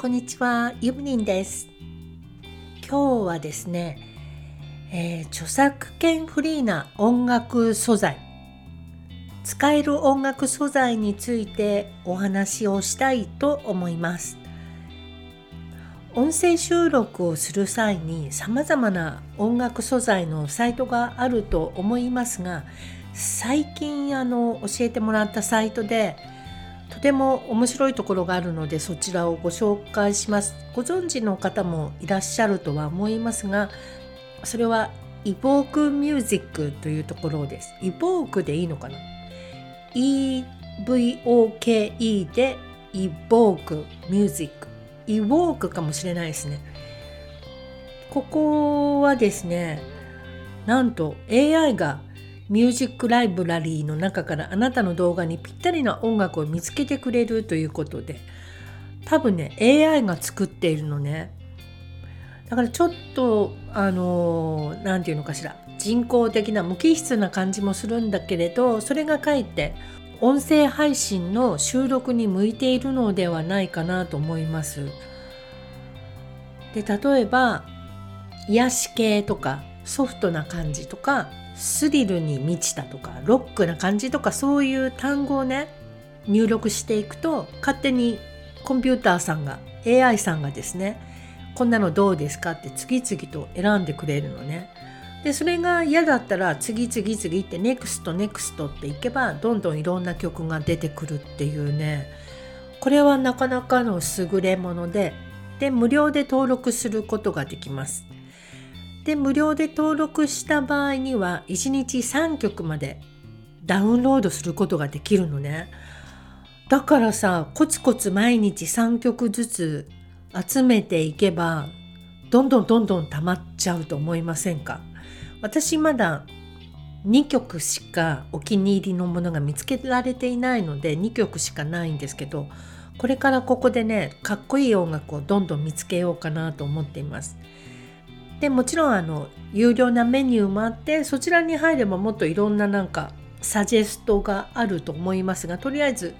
こんにちは、ユミリンです。今日はですね、えー著作権フリーな音楽素材、使える音楽素材についてお話をしたいと思います。音声収録をする際に様々な音楽素材のサイトがあると思いますが、最近あの教えてもらったサイトでとても面白いところがあるのでそちらをご紹介します。ご存知の方もいらっしゃるとは思いますがそれはイボークミュージックというところです。イボークでいいのかな？EVOKE でイボークミュージック。イボークかもしれないですね。ここはですねなんと AI がミュージックライブラリーの中からあなたの動画にぴったりな音楽を見つけてくれるということで多分ね AI が作っているのねだからちょっとあの何て言うのかしら人工的な無機質な感じもするんだけれどそれがかえって音声配信の収録に向いているのではないかなと思います。で例えば癒し系とかソフトな感じとかスリルに満ちたとかロックな感じとかそういう単語をね入力していくと勝手にコンピューターさんが AI さんがですねこんなのどうですかって次々と選んでくれるのね。でそれが嫌だったら次々次って NEXT NEXT っていけばどんどんいろんな曲が出てくるっていうねこれはなかなかの優れものでで無料で登録することができます。で無料で登録した場合には1日3曲までダウンロードすることができるのねだからさコツコツ毎日3曲ずつ集めていけばどんどんどんどん溜まっちゃうと思いませんか？私まだ2曲しかお気に入りのものが見つけられていないので2曲しかないんですけどこれからここでねかっこいい音楽をどんどん見つけようかなと思っています。でもちろんあの有料なメニューもあってそちらに入ればもっといろんななんかサジェストがあると思いますがとりあえず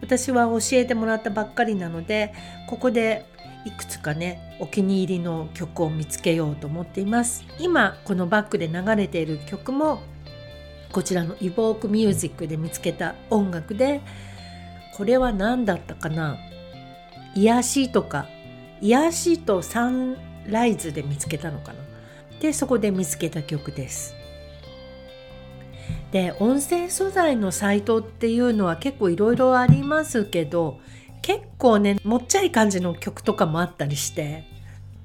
私は教えてもらったばっかりなのでここでいくつかねお気に入りの曲を見つけようと思っています。今このバックで流れている曲もこちらのイボークミュージックで見つけた音楽でこれは何だったかな？癒しとか癒しとサンライズで見つけたのかな。でそこで見つけた曲です。で音声素材のサイトっていうのは結構いろいろありますけど結構ねもっちゃい感じの曲とかもあったりして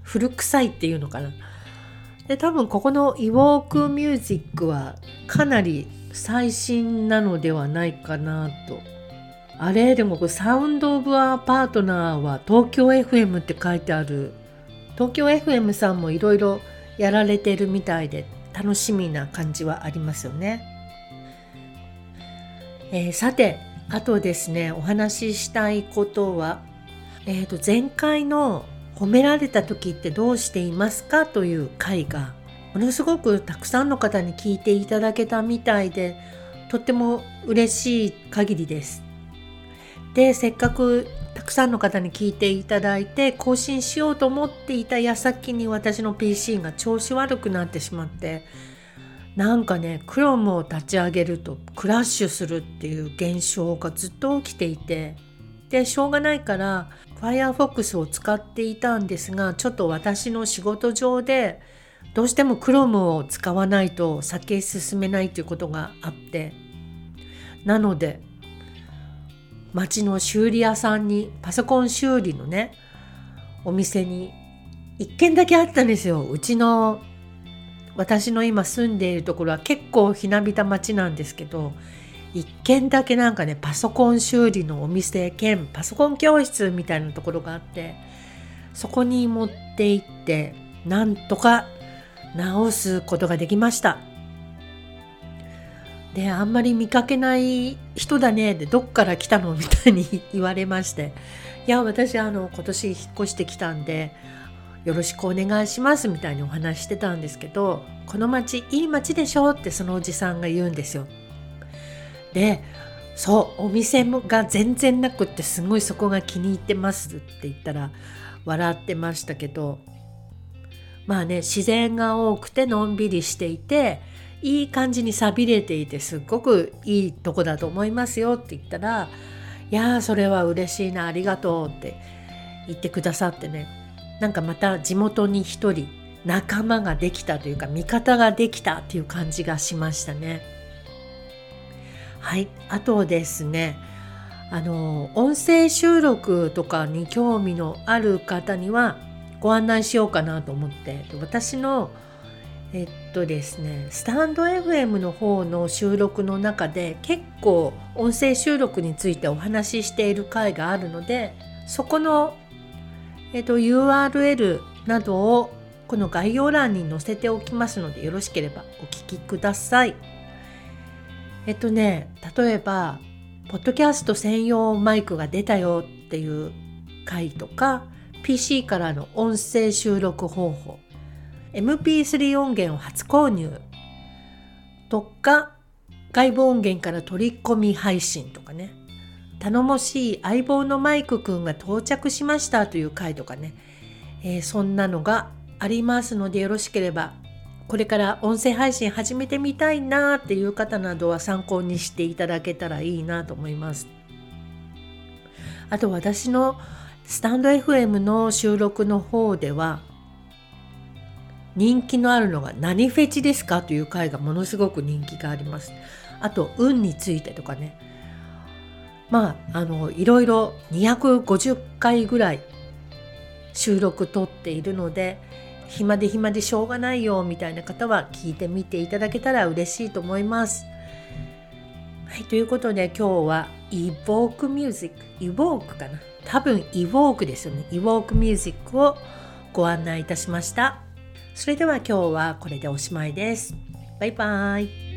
古臭いっていうのかな。で多分ここの「イウォークミュージック」はかなり最新なのではないかなと。あれ？でもこれサウンド・オブ・ア・パートナーは東京 FM って書いてある東京 FM さんもいろいろやられてるみたいで楽しみな感じはありますよね。えーさてあとですねお話ししたいことは、えー、と前回の「褒められた時ってどうしていますか?」という回がものすごくたくさんの方に聞いていただけたみたいでとっても嬉しい限りです。でせっかくたくさんの方に聞いていただいて更新しようと思っていた矢先に私の PC が調子悪くなってしまってなんかね Chrome を立ち上げるとクラッシュするっていう現象がずっと起きていてでしょうがないから Firefox を使っていたんですがちょっと私の仕事上でどうしても Chrome を使わないと先へ進めないということがあってなので町の修理屋さんにパソコン修理のねお店に1軒だけあったんですようちの私の今住んでいるところは結構ひなびた町なんですけど1軒だけなんかねパソコン修理のお店兼パソコン教室みたいなところがあってそこに持って行ってなんとか直すことができました。であんまり見かけない人だねでどっから来たのみたいに 言われましていや私あの今年引っ越してきたんでよろしくお願いしますみたいにお話してたんですけどこの町いい町でしょってそのおじさんが言うんですよ。でそうお店が全然なくってすごいそこが気に入ってますって言ったら笑ってましたけどまあね自然が多くてのんびりしていていい感じに寂れていてすっごくいいとこだと思いますよって言ったら「いやーそれは嬉しいなありがとう」って言ってくださってねなんかまた地元に一人仲間ができたというか味方ができたっていう感じがしましたね。はいあとですねあの音声収録とかに興味のある方にはご案内しようかなと思って私のえっとですねスタンド FM の方の収録の中で結構音声収録についてお話ししている回があるのでそこの、えっと、URL などをこの概要欄に載せておきますのでよろしければお聞きください。えっとね例えばポッドキャスト専用マイクが出たよっていう回とか PC からの音声収録方法 MP3 音源を初購入。とか外部音源から取り込み配信とかね。頼もしい相棒のマイクくんが到着しましたという回とかね、えー、そんなのがありますのでよろしければこれから音声配信始めてみたいなっていう方などは参考にしていただけたらいいなと思います。あと私のスタンド FM の収録の方では人気のあるのが何フェチですかという回がものすごく人気があります。あと運についてとかね。まああのいろいろ250回ぐらい収録撮っているので暇で暇でしょうがないよみたいな方は聞いてみていただけたら嬉しいと思います。はい、ということで今日は Evoke Music Evoke かな多分 Evoke ですよね Evoke Music をご案内いたしました。それでは今日はこれでおしまいです。バイバイ。